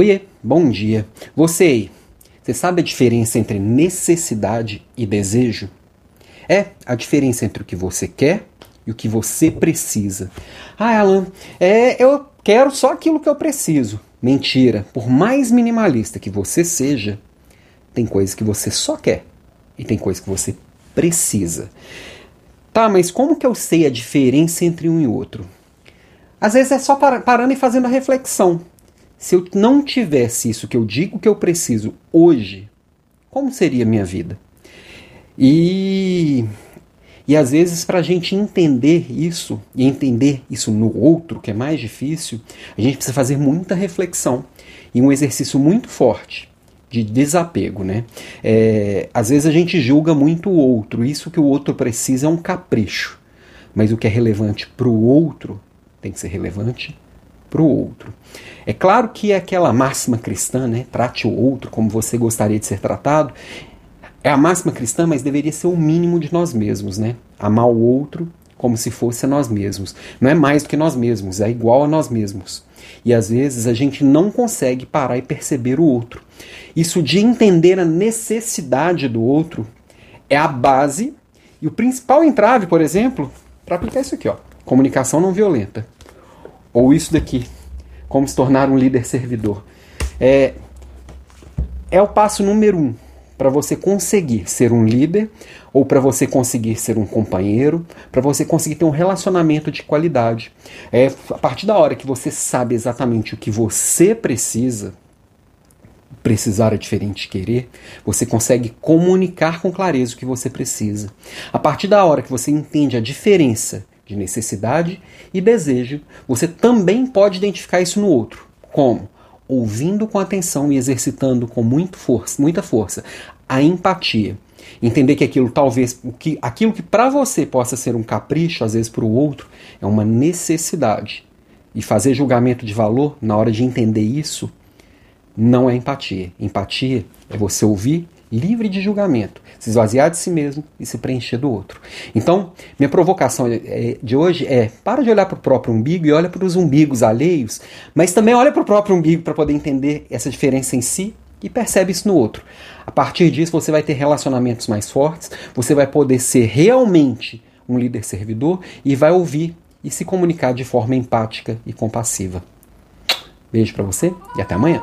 Oiê, bom dia. Você aí, você sabe a diferença entre necessidade e desejo? É a diferença entre o que você quer e o que você precisa. Ah, Alan, é, eu quero só aquilo que eu preciso. Mentira. Por mais minimalista que você seja, tem coisas que você só quer e tem coisas que você precisa. Tá, mas como que eu sei a diferença entre um e outro? Às vezes é só parando e fazendo a reflexão. Se eu não tivesse isso que eu digo que eu preciso hoje, como seria a minha vida? E, e às vezes, para a gente entender isso, e entender isso no outro, que é mais difícil, a gente precisa fazer muita reflexão e um exercício muito forte de desapego, né? É, às vezes a gente julga muito o outro, isso que o outro precisa é um capricho, mas o que é relevante para o outro tem que ser relevante para o outro. É claro que é aquela máxima cristã, né? Trate o outro como você gostaria de ser tratado. É a máxima cristã, mas deveria ser o mínimo de nós mesmos, né? Amar o outro como se fosse a nós mesmos. Não é mais do que nós mesmos, é igual a nós mesmos. E às vezes a gente não consegue parar e perceber o outro. Isso de entender a necessidade do outro é a base e o principal entrave, por exemplo, para aplicar isso aqui, ó. Comunicação não violenta. Ou isso daqui, como se tornar um líder servidor. É, é o passo número um para você conseguir ser um líder ou para você conseguir ser um companheiro, para você conseguir ter um relacionamento de qualidade. É a partir da hora que você sabe exatamente o que você precisa, precisar é diferente de querer, você consegue comunicar com clareza o que você precisa. A partir da hora que você entende a diferença de necessidade e desejo, você também pode identificar isso no outro. Como? Ouvindo com atenção e exercitando com muito força, muita força a empatia. Entender que aquilo talvez que aquilo que para você possa ser um capricho, às vezes para o outro, é uma necessidade. E fazer julgamento de valor na hora de entender isso não é empatia. Empatia é você ouvir livre de julgamento, se esvaziar de si mesmo e se preencher do outro. Então, minha provocação é, de hoje é: para de olhar para o próprio umbigo e olha para os umbigos alheios, mas também olha para o próprio umbigo para poder entender essa diferença em si e percebe isso no outro. A partir disso, você vai ter relacionamentos mais fortes, você vai poder ser realmente um líder servidor e vai ouvir e se comunicar de forma empática e compassiva. Beijo para você e até amanhã.